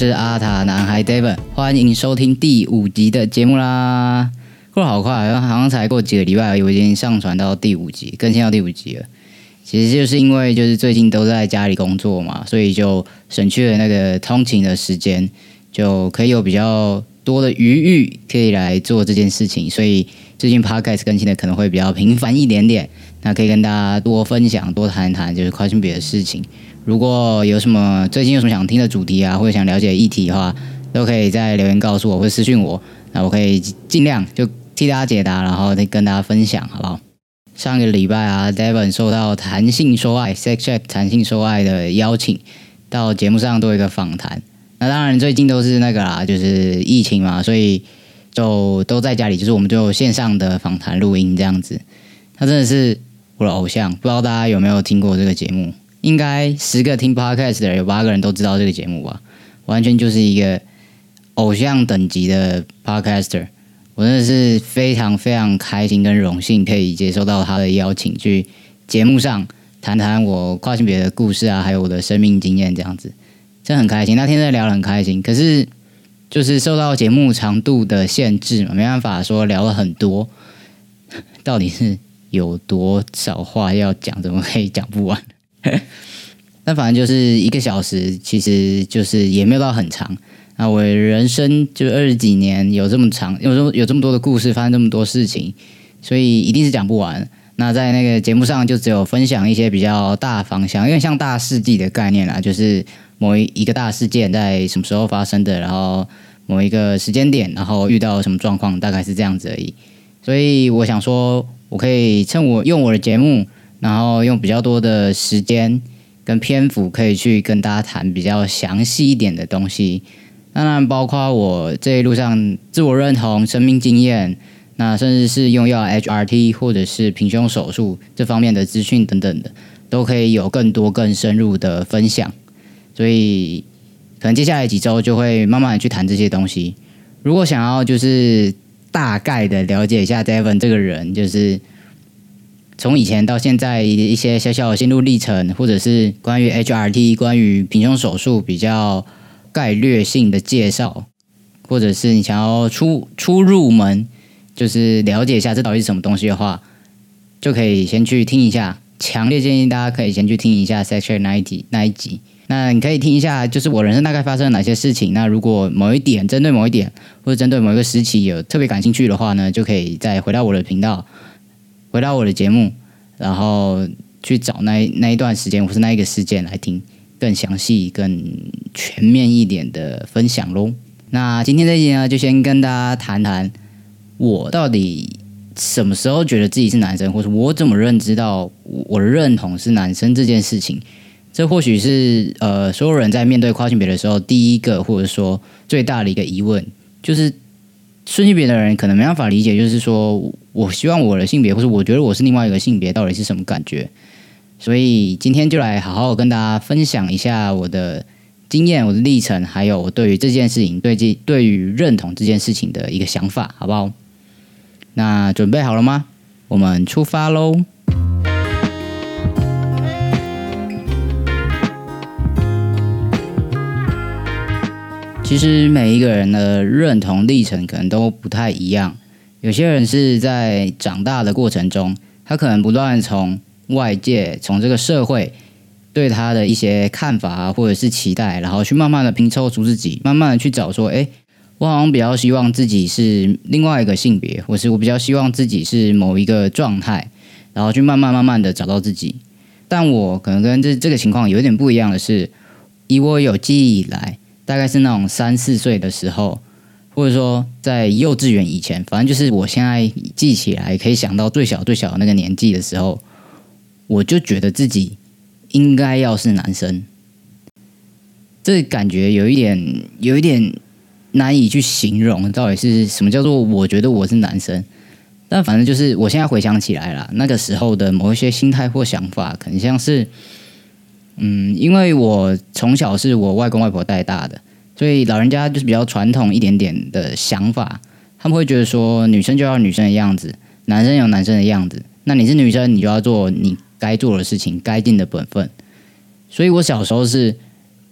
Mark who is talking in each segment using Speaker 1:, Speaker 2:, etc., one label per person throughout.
Speaker 1: 是阿塔男孩 David，欢迎收听第五集的节目啦！过得好快，好像才过几个礼拜而已，我已经上传到第五集，更新到第五集了。其实就是因为就是最近都在家里工作嘛，所以就省去了那个通勤的时间，就可以有比较多的余裕可以来做这件事情，所以最近 Podcast 更新的可能会比较频繁一点点。那可以跟大家多分享、多谈一谈就是跨性别的事情。如果有什么最近有什么想听的主题啊，或者想了解议题的话，都可以在留言告诉我，或私讯我，那我可以尽量就替大家解答，然后再跟大家分享，好不好？上个礼拜啊，Devon 受到弹性说爱 （Sex Chat） 弹性说爱的邀请，到节目上做一个访谈。那当然最近都是那个啦，就是疫情嘛，所以就都在家里，就是我们就线上的访谈录音这样子。他真的是我的偶像，不知道大家有没有听过这个节目？应该十个听 podcast 的人有八个人都知道这个节目吧？完全就是一个偶像等级的 podcaster，我真的是非常非常开心跟荣幸可以接受到他的邀请，去节目上谈谈我跨性别的故事啊，还有我的生命经验这样子，真的很开心。那天在聊很开心，可是就是受到节目长度的限制嘛，没办法说聊了很多，到底是有多少话要讲，怎么可以讲不完？那反正就是一个小时，其实就是也没有到很长。那我人生就二十几年，有这么长，有这么有这么多的故事，发生这么多事情，所以一定是讲不完。那在那个节目上，就只有分享一些比较大方向，因为像大事记的概念啦，就是某一一个大事件在什么时候发生的，然后某一个时间点，然后遇到什么状况，大概是这样子而已。所以我想说，我可以趁我用我的节目。然后用比较多的时间跟篇幅，可以去跟大家谈比较详细一点的东西。当然，包括我这一路上自我认同、生命经验，那甚至是用药 HRT 或者是平胸手术这方面的资讯等等的，都可以有更多更深入的分享。所以，可能接下来几周就会慢慢的去谈这些东西。如果想要就是大概的了解一下 Devon 这个人，就是。从以前到现在一些小小的心路历程，或者是关于 HRT、关于平胸手术比较概略性的介绍，或者是你想要出出入门，就是了解一下这到底是什么东西的话，就可以先去听一下。强烈建议大家可以先去听一下 Section 那一集那一集。那你可以听一下，就是我人生大概发生了哪些事情。那如果某一点针对某一点，或者针对某一个时期有特别感兴趣的话呢，就可以再回到我的频道。回到我的节目，然后去找那那一段时间或是那一个事件来听更详细、更全面一点的分享喽。那今天这一集呢，就先跟大家谈谈我到底什么时候觉得自己是男生，或者我怎么认知到我认同是男生这件事情。这或许是呃，所有人在面对跨性别的时候，第一个或者说最大的一个疑问，就是顺性别的人可能没办法理解，就是说。我希望我的性别，或者我觉得我是另外一个性别，到底是什么感觉？所以今天就来好好跟大家分享一下我的经验、我的历程，还有我对于这件事情、对这对于认同这件事情的一个想法，好不好？那准备好了吗？我们出发喽！其实每一个人的认同历程可能都不太一样。有些人是在长大的过程中，他可能不断从外界、从这个社会对他的一些看法，或者是期待，然后去慢慢的拼凑出自己，慢慢的去找说，哎，我好像比较希望自己是另外一个性别，或是我比较希望自己是某一个状态，然后去慢慢慢慢的找到自己。但我可能跟这这个情况有点不一样的是，以我有记忆以来，大概是那种三四岁的时候。或者说，在幼稚园以前，反正就是我现在记起来可以想到最小最小的那个年纪的时候，我就觉得自己应该要是男生。这感觉有一点，有一点难以去形容，到底是什么叫做我觉得我是男生。但反正就是我现在回想起来了，那个时候的某一些心态或想法，可能像是，嗯，因为我从小是我外公外婆带大的，所以老人家就是比较传统一点点的想法，他们会觉得说，女生就要女生的样子，男生有男生的样子。那你是女生，你就要做你该做的事情，该尽的本分。所以我小时候是。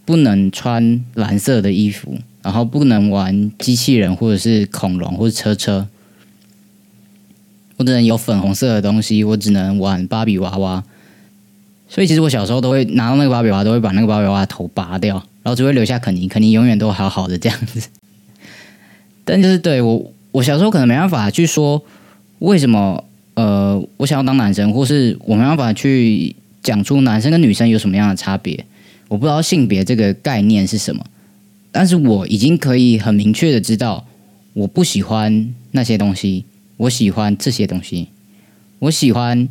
Speaker 1: 不能穿蓝色的衣服，然后不能玩机器人或者是恐龙或者车车，我只能有粉红色的东西，我只能玩芭比娃娃。所以其实我小时候都会拿到那个芭比娃娃，都会把那个芭比娃娃头拔掉，然后只会留下肯尼，肯尼永远都好好的这样子。但就是对我，我小时候可能没办法去说为什么，呃，我想要当男生，或是我没办法去讲出男生跟女生有什么样的差别。我不知道性别这个概念是什么，但是我已经可以很明确的知道，我不喜欢那些东西，我喜欢这些东西，我喜欢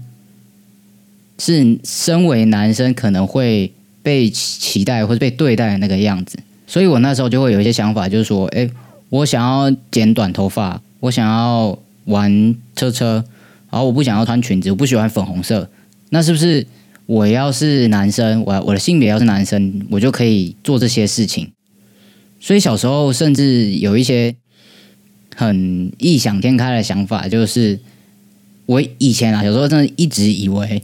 Speaker 1: 是身为男生可能会被期待或者被对待的那个样子，所以我那时候就会有一些想法，就是说，哎，我想要剪短头发，我想要玩车车，然后我不想要穿裙子，我不喜欢粉红色，那是不是？我要是男生，我我的性别要是男生，我就可以做这些事情。所以小时候甚至有一些很异想天开的想法，就是我以前啊，有时候真的一直以为，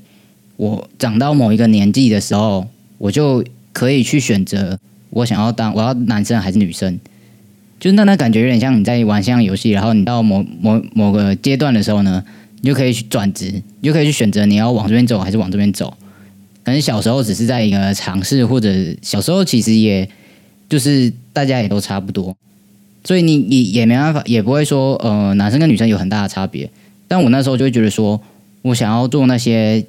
Speaker 1: 我长到某一个年纪的时候，我就可以去选择我想要当我要男生还是女生。就那那感觉有点像你在玩像游戏，然后你到某某某个阶段的时候呢，你就可以去转职，你就可以去选择你要往这边走还是往这边走。可能小时候只是在一个尝试，或者小时候其实也就是大家也都差不多，所以你你也没办法，也不会说呃男生跟女生有很大的差别。但我那时候就会觉得说，我想要做那些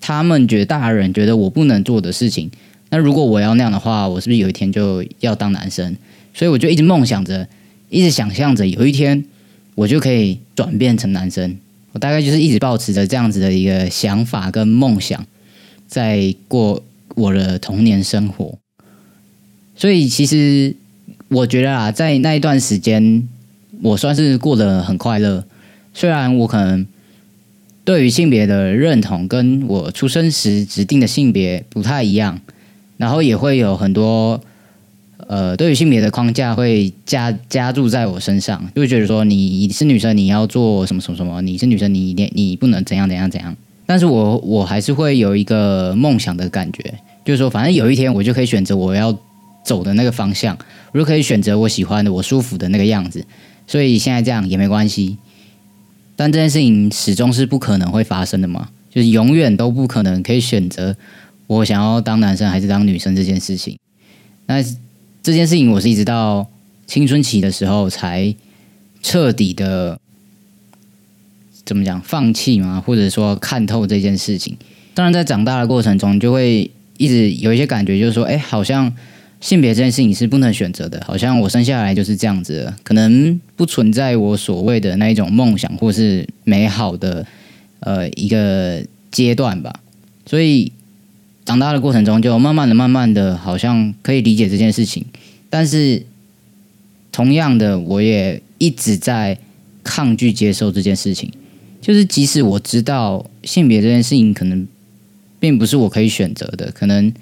Speaker 1: 他们觉得大人觉得我不能做的事情。那如果我要那样的话，我是不是有一天就要当男生？所以我就一直梦想着，一直想象着有一天我就可以转变成男生。我大概就是一直保持着这样子的一个想法跟梦想。在过我的童年生活，所以其实我觉得啊，在那一段时间，我算是过得很快乐。虽然我可能对于性别的认同跟我出生时指定的性别不太一样，然后也会有很多呃，对于性别的框架会加加注在我身上，就会觉得说你是女生，你要做什么什么什么；你是女生，你你你不能怎样怎样怎样。但是我我还是会有一个梦想的感觉，就是说，反正有一天我就可以选择我要走的那个方向，我就可以选择我喜欢的、我舒服的那个样子。所以现在这样也没关系。但这件事情始终是不可能会发生的嘛，就是永远都不可能可以选择我想要当男生还是当女生这件事情。那这件事情我是一直到青春期的时候才彻底的。怎么讲？放弃嘛？或者说看透这件事情？当然，在长大的过程中，就会一直有一些感觉，就是说，哎，好像性别这件事情是不能选择的，好像我生下来就是这样子，可能不存在我所谓的那一种梦想或是美好的呃一个阶段吧。所以长大的过程中，就慢慢的、慢慢的，好像可以理解这件事情。但是，同样的，我也一直在抗拒接受这件事情。就是即使我知道性别这件事情可能并不是我可以选择的，可能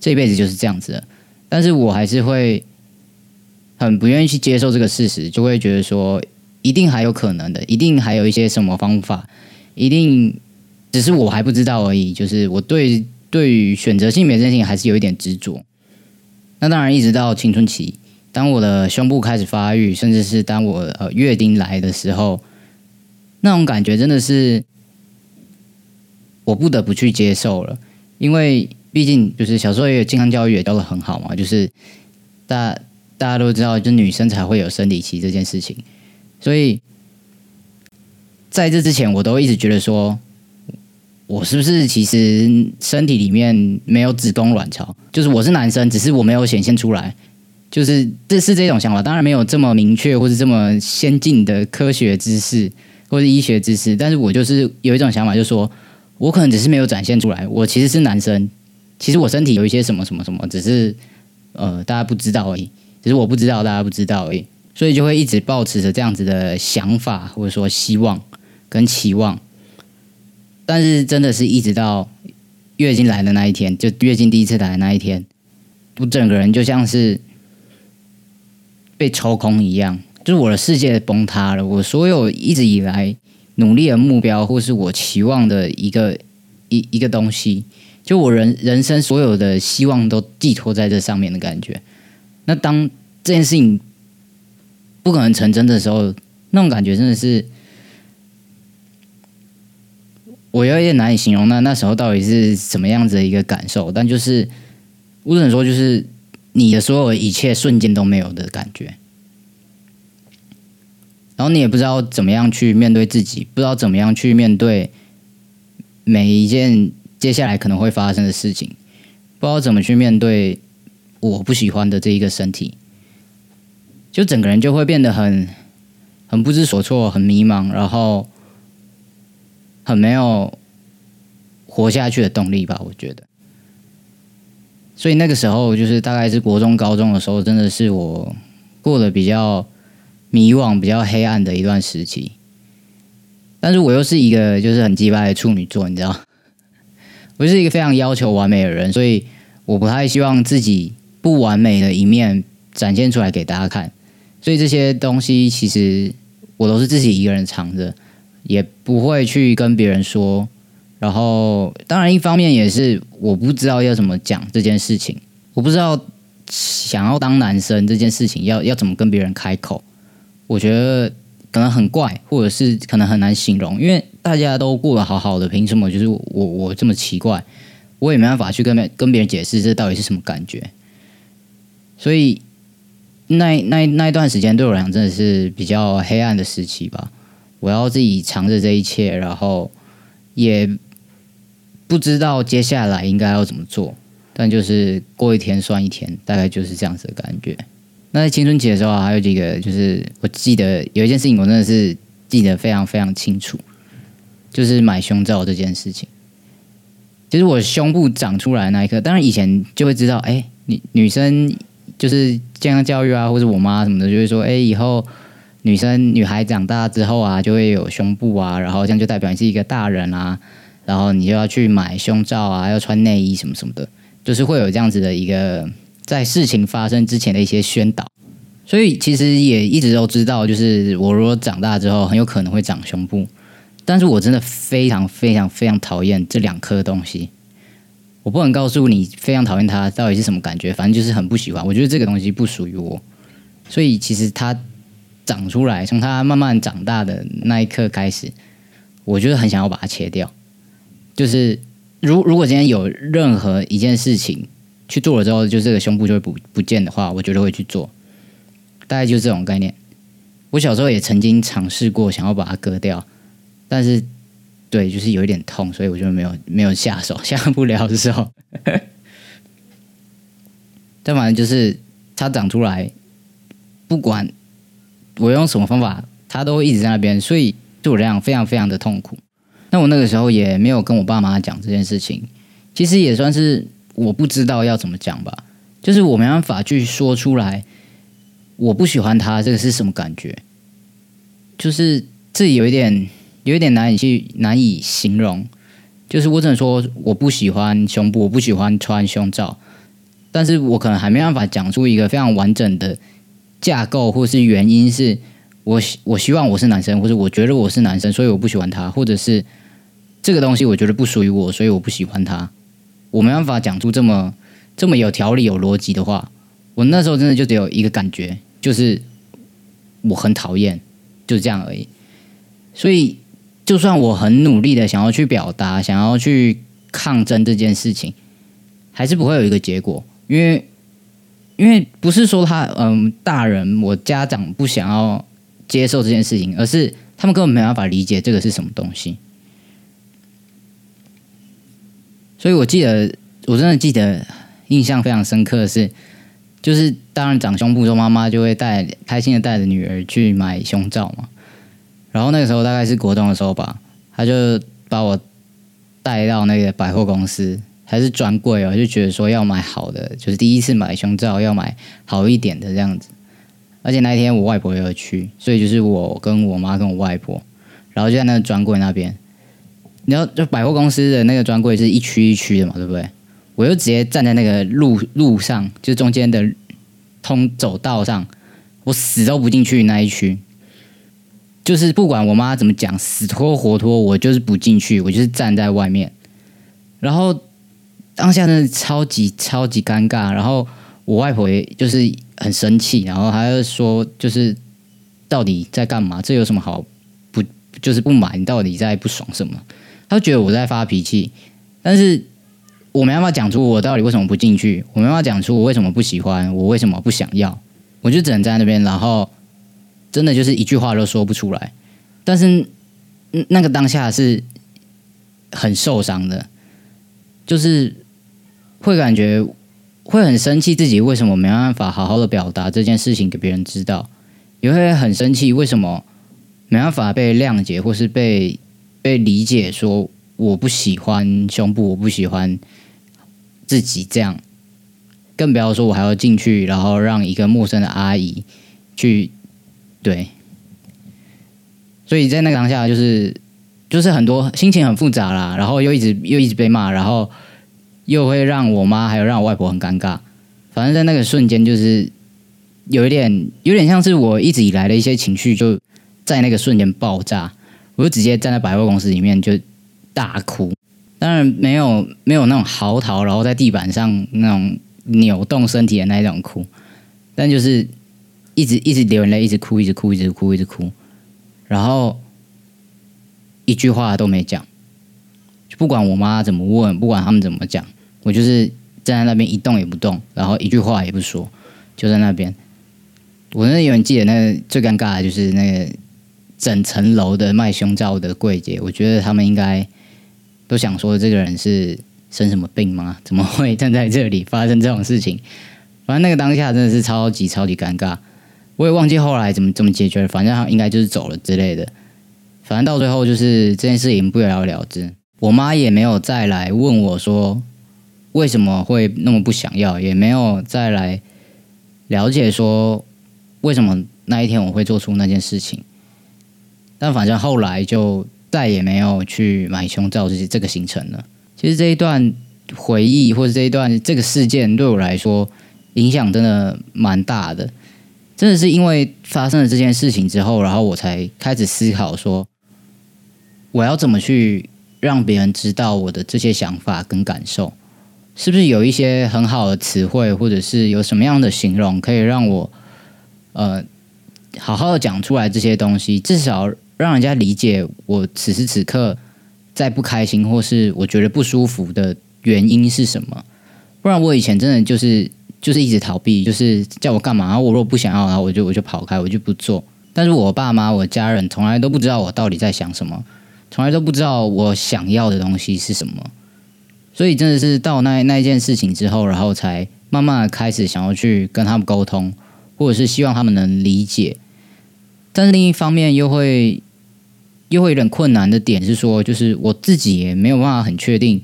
Speaker 1: 这辈子就是这样子的，但是我还是会很不愿意去接受这个事实，就会觉得说一定还有可能的，一定还有一些什么方法，一定只是我还不知道而已。就是我对对于选择性别这件事情还是有一点执着。那当然，一直到青春期，当我的胸部开始发育，甚至是当我呃月经来的时候。那种感觉真的是我不得不去接受了，因为毕竟就是小时候也有健康教育也教的很好嘛，就是大大家都知道，就女生才会有生理期这件事情，所以在这之前，我都一直觉得说，我是不是其实身体里面没有子宫卵巢，就是我是男生，只是我没有显现出来，就是这是这种想法，当然没有这么明确或是这么先进的科学知识。或者医学知识，但是我就是有一种想法，就是说我可能只是没有展现出来，我其实是男生，其实我身体有一些什么什么什么，只是呃大家不知道而已，只是我不知道，大家不知道而已，所以就会一直保持着这样子的想法或者说希望跟期望，但是真的是一直到月经来的那一天，就月经第一次来的那一天，我整个人就像是被抽空一样，是我的世界崩塌了，我所有一直以来努力的目标或是我期望的一个一一个东西。就我人人生所有的希望都寄托在这上面的感觉，那当这件事情不可能成真的时候，那种感觉真的是我有点难以形容。那那时候到底是什么样子的一个感受？但就是我只能说，就是你的所有一切瞬间都没有的感觉，然后你也不知道怎么样去面对自己，不知道怎么样去面对每一件。接下来可能会发生的事情，不知道怎么去面对我不喜欢的这一个身体，就整个人就会变得很很不知所措，很迷茫，然后很没有活下去的动力吧。我觉得，所以那个时候就是大概是国中、高中的时候，真的是我过得比较迷惘、比较黑暗的一段时期。但是我又是一个就是很鸡巴的处女座，你知道。我是一个非常要求完美的人，所以我不太希望自己不完美的一面展现出来给大家看。所以这些东西其实我都是自己一个人藏着，也不会去跟别人说。然后，当然一方面也是我不知道要怎么讲这件事情，我不知道想要当男生这件事情要要怎么跟别人开口。我觉得可能很怪，或者是可能很难形容，因为。大家都过得好好的，凭什么就是我我这么奇怪？我也没办法去跟别跟别人解释这到底是什么感觉。所以那那那一段时间对我来讲真的是比较黑暗的时期吧。我要自己藏着这一切，然后也不知道接下来应该要怎么做。但就是过一天算一天，大概就是这样子的感觉。那在青春期的时候，还有几个就是我记得有一件事情，我真的是记得非常非常清楚。就是买胸罩这件事情，其实我胸部长出来那一刻，当然以前就会知道，哎，女女生就是健康教育啊，或者我妈什么的，就会说，哎，以后女生女孩长大之后啊，就会有胸部啊，然后这样就代表你是一个大人啊，然后你就要去买胸罩啊，要穿内衣什么什么的，就是会有这样子的一个在事情发生之前的一些宣导，所以其实也一直都知道，就是我如果长大之后，很有可能会长胸部。但是我真的非常非常非常讨厌这两颗东西，我不能告诉你非常讨厌它到底是什么感觉，反正就是很不喜欢。我觉得这个东西不属于我，所以其实它长出来，从它慢慢长大的那一刻开始，我觉得很想要把它切掉。就是如如果今天有任何一件事情去做了之后，就这个胸部就会不不见的话，我觉得会去做。大概就是这种概念。我小时候也曾经尝试过想要把它割掉。但是，对，就是有一点痛，所以我就没有没有下手，下不了手。但反正就是它长出来，不管我用什么方法，它都会一直在那边，所以对我来讲非常非常的痛苦。那我那个时候也没有跟我爸妈讲这件事情，其实也算是我不知道要怎么讲吧，就是我没办法去说出来，我不喜欢他这个是什么感觉，就是自己有一点。有一点难以去难以形容，就是我只能说我不喜欢胸部，我不喜欢穿胸罩，但是我可能还没办法讲出一个非常完整的架构，或是原因是我我希望我是男生，或者我觉得我是男生，所以我不喜欢他，或者是这个东西我觉得不属于我，所以我不喜欢他。我没办法讲出这么这么有条理、有逻辑的话。我那时候真的就只有一个感觉，就是我很讨厌，就这样而已。所以。就算我很努力的想要去表达，想要去抗争这件事情，还是不会有一个结果，因为因为不是说他嗯大人我家长不想要接受这件事情，而是他们根本没办法理解这个是什么东西。所以我记得我真的记得印象非常深刻的是，就是当然长胸部之后，妈妈就会带开心的带着女儿去买胸罩嘛。然后那个时候大概是国中的时候吧，他就把我带到那个百货公司，还是专柜哦，就觉得说要买好的，就是第一次买胸罩要买好一点的这样子。而且那一天我外婆也有去，所以就是我跟我妈跟我外婆，然后就在那个专柜那边。你知道，就百货公司的那个专柜是一区一区的嘛，对不对？我就直接站在那个路路上，就中间的通走道上，我死都不进去那一区。就是不管我妈怎么讲，死拖活拖，我就是不进去，我就是站在外面。然后当下真的超级超级尴尬，然后我外婆也就是很生气，然后还说就是到底在干嘛？这有什么好不就是不买？你到底在不爽什么？他觉得我在发脾气，但是我没办法讲出我到底为什么不进去，我没办法讲出我为什么不喜欢，我为什么不想要，我就只能在那边，然后真的就是一句话都说不出来。但是那个当下是很受伤的。就是会感觉会很生气，自己为什么没办法好好的表达这件事情给别人知道，也会很生气，为什么没办法被谅解或是被被理解？说我不喜欢胸部，我不喜欢自己这样，更不要说我还要进去，然后让一个陌生的阿姨去对，所以在那个当下就是。就是很多心情很复杂啦，然后又一直又一直被骂，然后又会让我妈还有让我外婆很尴尬。反正在那个瞬间，就是有一点有点像是我一直以来的一些情绪，就在那个瞬间爆炸。我就直接站在百货公司里面就大哭，当然没有没有那种嚎啕，然后在地板上那种扭动身体的那种哭，但就是一直一直流眼泪，一直哭，一直哭，一直哭，一直哭，然后。一句话都没讲，就不管我妈怎么问，不管他们怎么讲，我就是站在那边一动也不动，然后一句话也不说，就在那边。我那永远记得那最尴尬的就是那个整层楼的卖胸罩的柜姐，我觉得他们应该都想说这个人是生什么病吗？怎么会站在这里发生这种事情？反正那个当下真的是超级超级尴尬，我也忘记后来怎么怎么解决了，反正他应该就是走了之类的。反正到最后就是这件事情不了了之，我妈也没有再来问我说为什么会那么不想要，也没有再来了解说为什么那一天我会做出那件事情。但反正后来就再也没有去买胸罩这些这个行程了。其实这一段回忆或者这一段这个事件对我来说影响真的蛮大的，真的是因为发生了这件事情之后，然后我才开始思考说。我要怎么去让别人知道我的这些想法跟感受？是不是有一些很好的词汇，或者是有什么样的形容，可以让我呃好好的讲出来这些东西？至少让人家理解我此时此刻在不开心，或是我觉得不舒服的原因是什么？不然我以前真的就是就是一直逃避，就是叫我干嘛，然后我如果不想要，然后我就我就跑开，我就不做。但是我爸妈、我家人从来都不知道我到底在想什么。从来都不知道我想要的东西是什么，所以真的是到那那一件事情之后，然后才慢慢的开始想要去跟他们沟通，或者是希望他们能理解。但是另一方面又会又会有点困难的点是说，就是我自己也没有办法很确定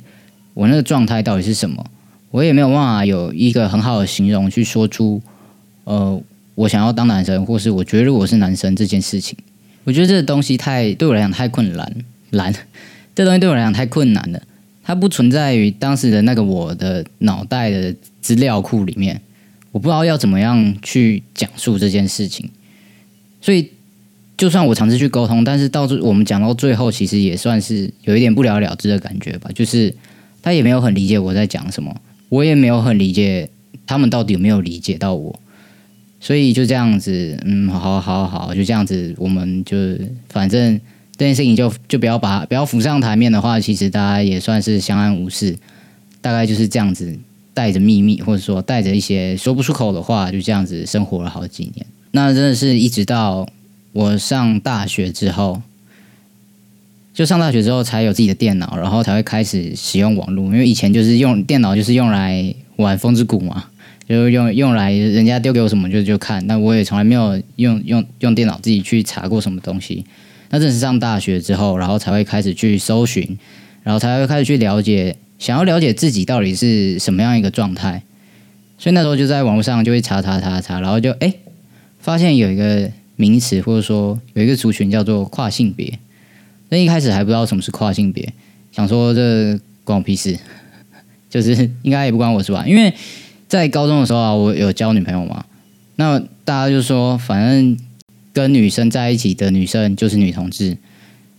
Speaker 1: 我那个状态到底是什么，我也没有办法有一个很好的形容去说出，呃，我想要当男生，或是我觉得我是男生这件事情。我觉得这个东西太对我来讲太困难。难，这东西对我来讲太困难了。它不存在于当时的那个我的脑袋的资料库里面，我不知道要怎么样去讲述这件事情。所以，就算我尝试去沟通，但是到最我们讲到最后，其实也算是有一点不了了之的感觉吧。就是他也没有很理解我在讲什么，我也没有很理解他们到底有没有理解到我。所以就这样子，嗯，好好好，就这样子，我们就反正。这件事情就就不要把不要浮上台面的话，其实大家也算是相安无事。大概就是这样子，带着秘密，或者说带着一些说不出口的话，就这样子生活了好几年。那真的是一直到我上大学之后，就上大学之后才有自己的电脑，然后才会开始使用网络。因为以前就是用电脑就是用来玩风之谷嘛，就用用来人家丢给我什么就就看。但我也从来没有用用用电脑自己去查过什么东西。那正是上大学之后，然后才会开始去搜寻，然后才会开始去了解想要了解自己到底是什么样一个状态，所以那时候就在网络上就会查查查查，然后就哎发现有一个名词或者说有一个族群叫做跨性别。那一开始还不知道什么是跨性别，想说这关我屁事，就是应该也不关我是吧？因为在高中的时候啊，我有交女朋友嘛，那大家就说反正跟女生在一起的女生就是女同志，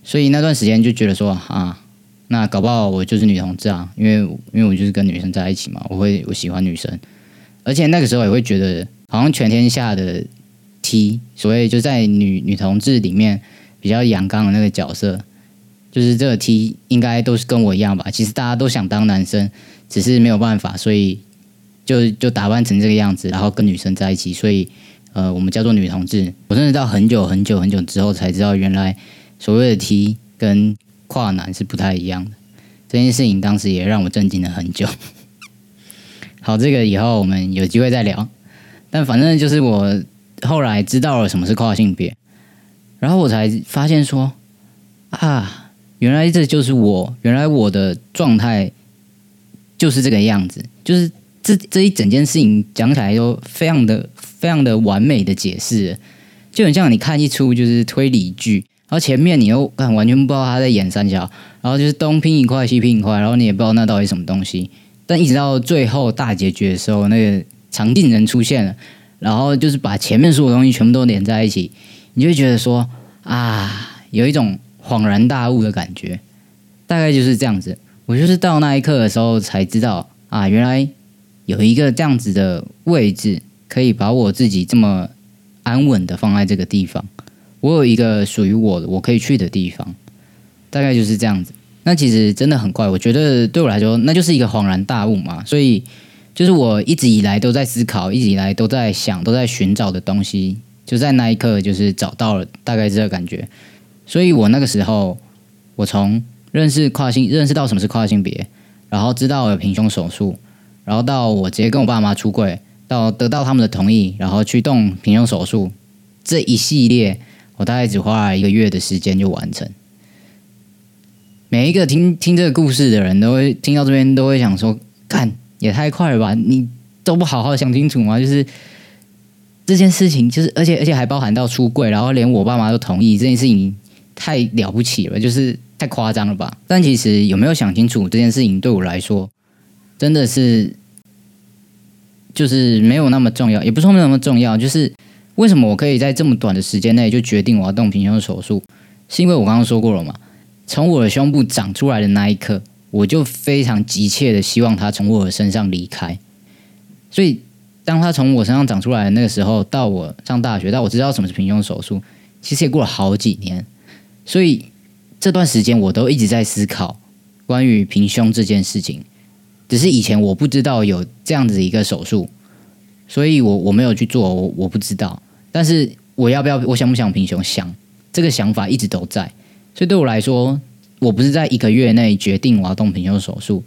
Speaker 1: 所以那段时间就觉得说啊。那搞不好我就是女同志啊，因为因为我就是跟女生在一起嘛，我会我喜欢女生，而且那个时候也会觉得，好像全天下的 T，所谓就在女女同志里面比较阳刚的那个角色，就是这个 T 应该都是跟我一样吧。其实大家都想当男生，只是没有办法，所以就就打扮成这个样子，然后跟女生在一起。所以呃，我们叫做女同志。我甚至到很久很久很久之后才知道，原来所谓的 T 跟跨男是不太一样的，这件事情当时也让我震惊了很久。好，这个以后我们有机会再聊。但反正就是我后来知道了什么是跨性别，然后我才发现说啊，原来这就是我，原来我的状态就是这个样子。就是这这一整件事情讲起来都非常的非常的完美的解释，就很像你看一出就是推理剧。然后前面你又看完全不知道他在演三角，然后就是东拼一块西拼一块，然后你也不知道那到底什么东西。但一直到最后大结局的时候，那个常进人出现了，然后就是把前面所有东西全部都连在一起，你就会觉得说啊，有一种恍然大悟的感觉。大概就是这样子。我就是到那一刻的时候才知道啊，原来有一个这样子的位置，可以把我自己这么安稳的放在这个地方。我有一个属于我的我可以去的地方，大概就是这样子。那其实真的很快，我觉得对我来说，那就是一个恍然大悟嘛。所以，就是我一直以来都在思考，一直以来都在想，都在寻找的东西，就在那一刻就是找到了，大概这个感觉。所以我那个时候，我从认识跨性，认识到什么是跨性别，然后知道有平胸手术，然后到我直接跟我爸妈出柜，到得到他们的同意，然后去动平胸手术这一系列。我大概只花了一个月的时间就完成。每一个听听这个故事的人都会听到这边都会想说：“看也太快了吧！你都不好好想清楚吗？”就是这件事情，就是而且而且还包含到出柜，然后连我爸妈都同意这件事情，太了不起了，就是太夸张了吧？但其实有没有想清楚这件事情，对我来说真的是就是没有那么重要，也不是说没有那么重要，就是。为什么我可以在这么短的时间内就决定我要动平胸手术？是因为我刚刚说过了嘛？从我的胸部长出来的那一刻，我就非常急切的希望它从我的身上离开。所以，当它从我身上长出来的那个时候，到我上大学，到我知道什么是平胸手术，其实也过了好几年。所以这段时间我都一直在思考关于平胸这件事情。只是以前我不知道有这样子一个手术，所以我我没有去做，我我不知道。但是我要不要？我想不想平胸？想这个想法一直都在。所以对我来说，我不是在一个月内决定我要动平胸手术，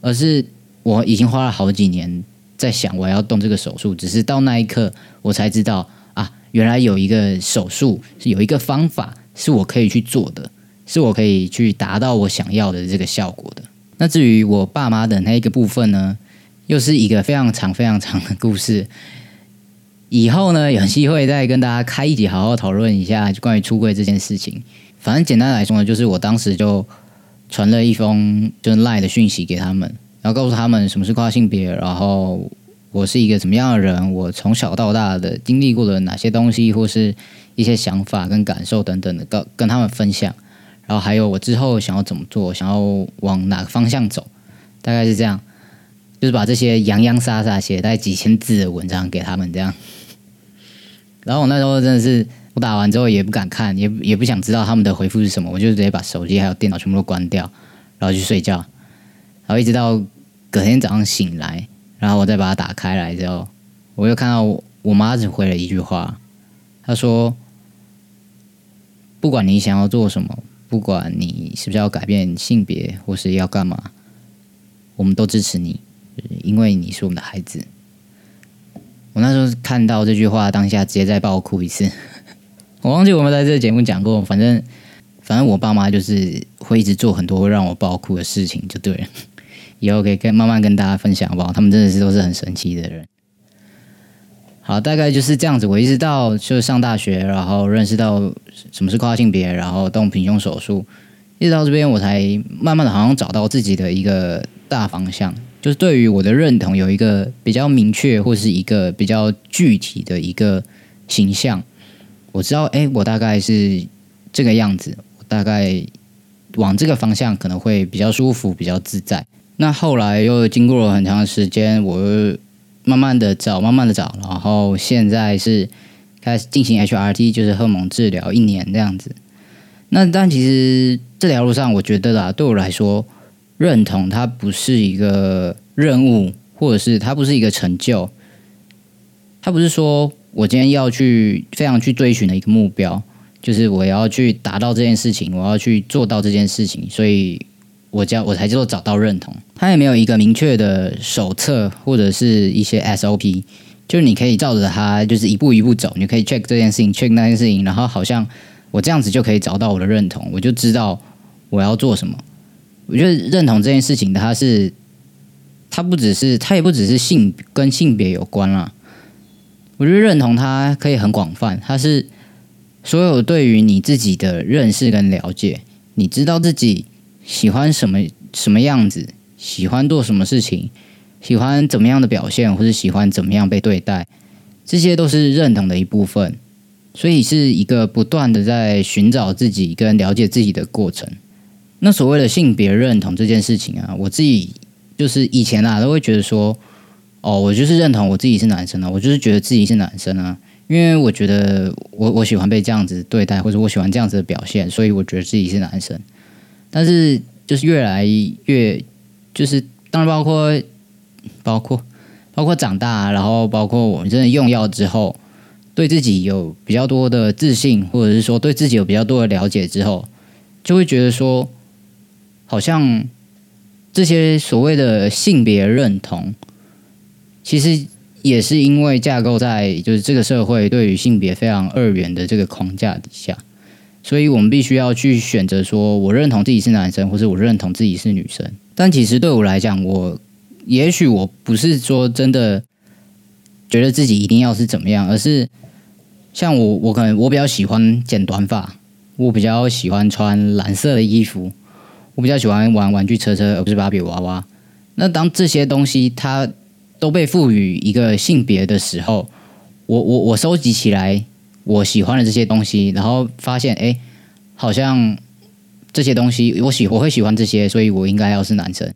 Speaker 1: 而是我已经花了好几年在想我要动这个手术。只是到那一刻，我才知道啊，原来有一个手术是有一个方法是我可以去做的，是我可以去达到我想要的这个效果的。那至于我爸妈的那一个部分呢，又是一个非常长、非常长的故事。以后呢，有机会再跟大家开一集，好好讨论一下关于出柜这件事情。反正简单来说呢，就是我当时就传了一封就是赖的讯息给他们，然后告诉他们什么是跨性别，然后我是一个怎么样的人，我从小到大的经历过的哪些东西，或是一些想法跟感受等等的，跟跟他们分享。然后还有我之后想要怎么做，想要往哪个方向走，大概是这样，就是把这些洋洋洒洒写在几千字的文章给他们这样。然后我那时候真的是，我打完之后也不敢看，也也不想知道他们的回复是什么，我就直接把手机还有电脑全部都关掉，然后去睡觉。然后一直到隔天早上醒来，然后我再把它打开来之后，我又看到我妈只回了一句话，她说：“不管你想要做什么，不管你是不是要改变性别或是要干嘛，我们都支持你，因为你是我们的孩子。”我那时候看到这句话，当下直接再爆哭一次。我忘记我们在这个节目讲过，反正反正我爸妈就是会一直做很多让我爆哭的事情，就对了。以后可以跟慢慢跟大家分享，好不好？他们真的是都是很神奇的人。好，大概就是这样子。我一直到就是上大学，然后认识到什么是跨性别，然后动平胸手术，一直到这边，我才慢慢的好像找到自己的一个大方向，就是对于我的认同有一个比较明确或是一个比较具体的一个形象。我知道，哎，我大概是这个样子，我大概往这个方向可能会比较舒服、比较自在。那后来又经过了很长时间，我又。慢慢的找，慢慢的找，然后现在是开始进行 HRT，就是荷蒙治疗一年这样子。那但其实这条路上，我觉得啦，对我来说，认同它不是一个任务，或者是它不是一个成就，它不是说我今天要去非常去追寻的一个目标，就是我要去达到这件事情，我要去做到这件事情，所以。我叫我才叫做找到认同，他也没有一个明确的手册或者是一些 SOP，就是你可以照着它，就是一步一步走，你可以 check 这件事情，check 那件事情，然后好像我这样子就可以找到我的认同，我就知道我要做什么。我觉得认同这件事情，它是它不只是它也不只是性跟性别有关啦。我觉得认同它可以很广泛，它是所有对于你自己的认识跟了解，你知道自己。喜欢什么什么样子？喜欢做什么事情？喜欢怎么样的表现，或是喜欢怎么样被对待？这些都是认同的一部分。所以是一个不断的在寻找自己跟了解自己的过程。那所谓的性别认同这件事情啊，我自己就是以前啊都会觉得说，哦，我就是认同我自己是男生啊，我就是觉得自己是男生啊，因为我觉得我我喜欢被这样子对待，或者我喜欢这样子的表现，所以我觉得自己是男生。但是，就是越来越，就是当然包括包括包括长大，然后包括我们真的用药之后，对自己有比较多的自信，或者是说对自己有比较多的了解之后，就会觉得说，好像这些所谓的性别认同，其实也是因为架构在就是这个社会对于性别非常二元的这个框架底下。所以我们必须要去选择，说我认同自己是男生，或者我认同自己是女生。但其实对我来讲，我也许我不是说真的觉得自己一定要是怎么样，而是像我，我可能我比较喜欢剪短发，我比较喜欢穿蓝色的衣服，我比较喜欢玩玩具车车，而不是芭比娃娃。那当这些东西它都被赋予一个性别的时候，我我我收集起来。我喜欢的这些东西，然后发现，哎，好像这些东西我喜我会喜欢这些，所以我应该要是男生，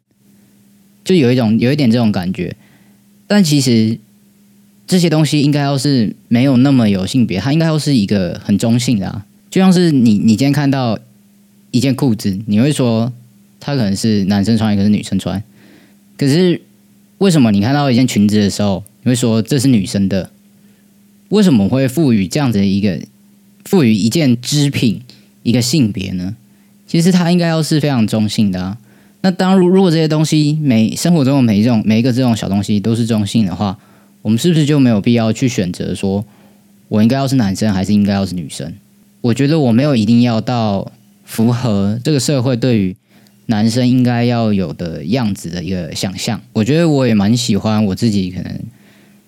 Speaker 1: 就有一种有一点这种感觉。但其实这些东西应该要是没有那么有性别，它应该要是一个很中性的啊。就像是你你今天看到一件裤子，你会说它可能是男生穿，一个是女生穿。可是为什么你看到一件裙子的时候，你会说这是女生的？为什么会赋予这样子的一个赋予一件织品一个性别呢？其实它应该要是非常中性的啊。那当如如果这些东西每生活中的每一种每一个这种小东西都是中性的话，我们是不是就没有必要去选择说我应该要是男生还是应该要是女生？我觉得我没有一定要到符合这个社会对于男生应该要有的样子的一个想象。我觉得我也蛮喜欢我自己可能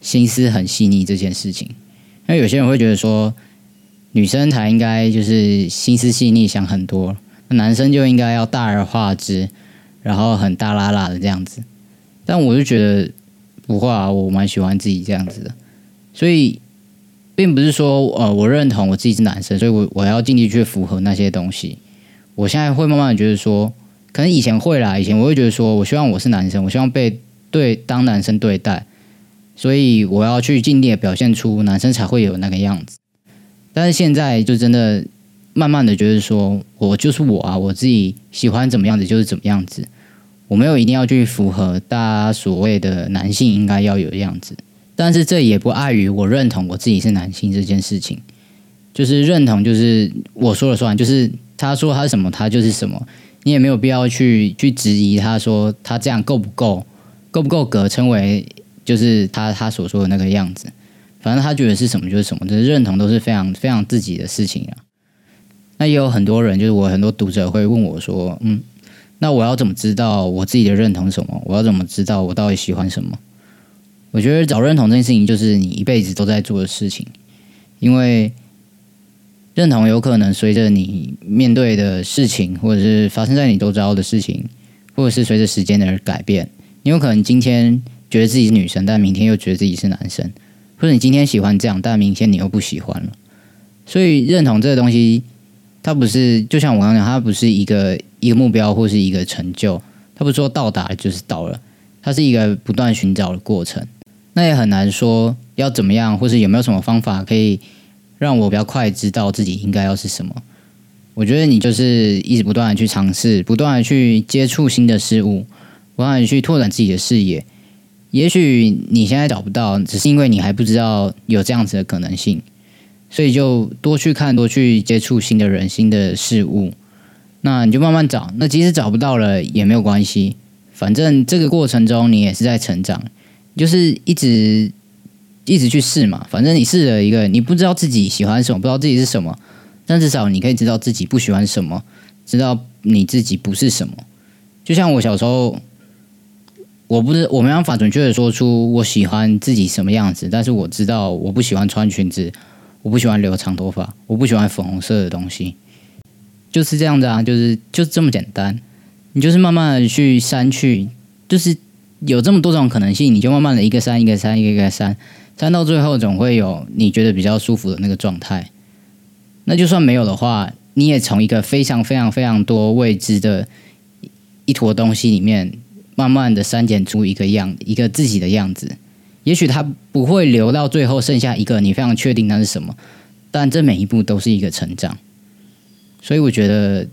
Speaker 1: 心思很细腻这件事情。因为有些人会觉得说，女生才应该就是心思细腻、想很多，男生就应该要大而化之，然后很大拉拉的这样子。但我就觉得不会啊，我蛮喜欢自己这样子的。所以，并不是说呃，我认同我自己是男生，所以我我要尽力去符合那些东西。我现在会慢慢的觉得说，可能以前会啦，以前我会觉得说我希望我是男生，我希望被对当男生对待。所以我要去尽力的表现出男生才会有那个样子，但是现在就真的慢慢的觉得说，我就是我啊，我自己喜欢怎么样子就是怎么样子，我没有一定要去符合大家所谓的男性应该要有的样子，但是这也不碍于我认同我自己是男性这件事情，就是认同就是我说了算，就是他说他什么他就是什么，你也没有必要去去质疑他说他这样够不够，够不够格称为。就是他他所说的那个样子，反正他觉得是什么就是什么，就是认同都是非常非常自己的事情啊。那也有很多人，就是我很多读者会问我说：“嗯，那我要怎么知道我自己的认同什么？我要怎么知道我到底喜欢什么？我觉得找认同这件事情，就是你一辈子都在做的事情，因为认同有可能随着你面对的事情，或者是发生在你周遭的事情，或者是随着时间的改变，你有可能今天觉得自己是女生，但明天又觉得自己是男生，或者你今天喜欢这样，但明天你又不喜欢了。所以认同这个东西，它不是就像我刚刚讲，它不是一个一个目标或是一个成就，它不是说到达就是到了，它是一个不断寻找的过程。那也很难说要怎么样，或是有没有什么方法可以。让我比较快知道自己应该要是什么。我觉得你就是一直不断的去尝试，不断的去接触新的事物，不断的去拓展自己的视野。也许你现在找不到，只是因为你还不知道有这样子的可能性，所以就多去看，多去接触新的人、新的事物。那你就慢慢找。那即使找不到了也没有关系，反正这个过程中你也是在成长，就是一直。一直去试嘛，反正你试了一个，你不知道自己喜欢什么，不知道自己是什么，但至少你可以知道自己不喜欢什么，知道你自己不是什么。就像我小时候，我不是我没办法准确的说出我喜欢自己什么样子，但是我知道我不喜欢穿裙子，我不喜欢留长头发，我不喜欢粉红色的东西，就是这样子啊，就是就这么简单。你就是慢慢的去删去，就是有这么多种可能性，你就慢慢的一个删一个删一个一个删。删到最后，总会有你觉得比较舒服的那个状态。那就算没有的话，你也从一个非常非常非常多未知的一坨东西里面，慢慢的删减出一个样，一个自己的样子。也许它不会留到最后剩下一个你非常确定那是什么，但这每一步都是一个成长。所以我觉得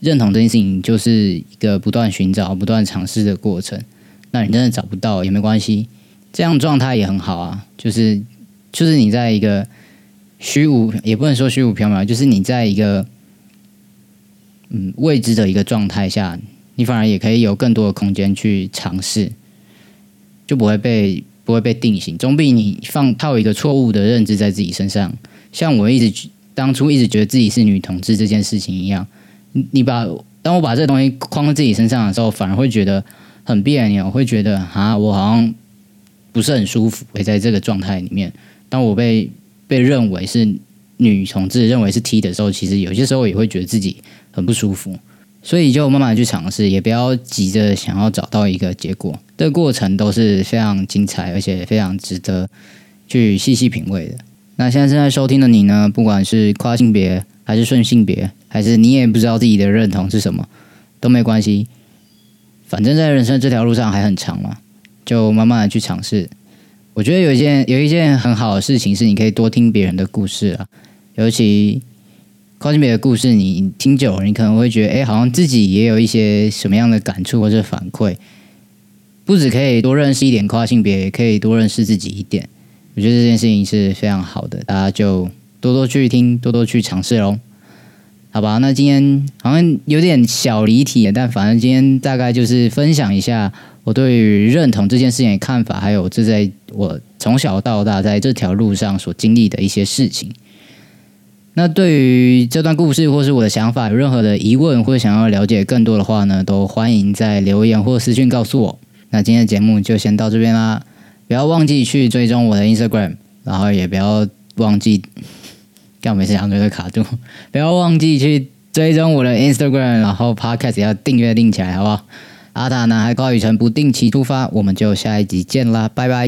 Speaker 1: 认同这件事情就是一个不断寻找、不断尝试的过程。那你真的找不到也没关系。这样状态也很好啊，就是就是你在一个虚无，也不能说虚无缥缈，就是你在一个嗯未知的一个状态下，你反而也可以有更多的空间去尝试，就不会被不会被定型，总比你放套一个错误的认知在自己身上。像我一直当初一直觉得自己是女同志这件事情一样，你把当我把这东西框在自己身上的时候，反而会觉得很别扭，会觉得啊，我好像。不是很舒服，会在这个状态里面。当我被被认为是女同志，认为是 T 的时候，其实有些时候也会觉得自己很不舒服。所以就慢慢去尝试，也不要急着想要找到一个结果。这个过程都是非常精彩，而且非常值得去细细品味的。那现在正在收听的你呢？不管是跨性别，还是顺性别，还是你也不知道自己的认同是什么，都没关系。反正，在人生这条路上还很长嘛。就慢慢的去尝试，我觉得有一件有一件很好的事情是，你可以多听别人的故事啊，尤其跨性别的故事，你听久了，你可能会觉得，哎，好像自己也有一些什么样的感触或者反馈，不止可以多认识一点跨性别，也可以多认识自己一点。我觉得这件事情是非常好的，大家就多多去听，多多去尝试喽。好吧，那今天好像有点小离题，但反正今天大概就是分享一下。我对于认同这件事情的看法，还有这在我从小到大在这条路上所经历的一些事情。那对于这段故事或是我的想法，有任何的疑问或者想要了解更多的话呢，都欢迎在留言或私讯告诉我。那今天的节目就先到这边啦，不要忘记去追踪我的 Instagram，然后也不要忘记，干每次讲都会卡住，不要忘记去追踪我的 Instagram，然后 Podcast 要订阅订起来，好不好？阿塔男孩高雨辰不定期出发，我们就下一集见啦，拜拜。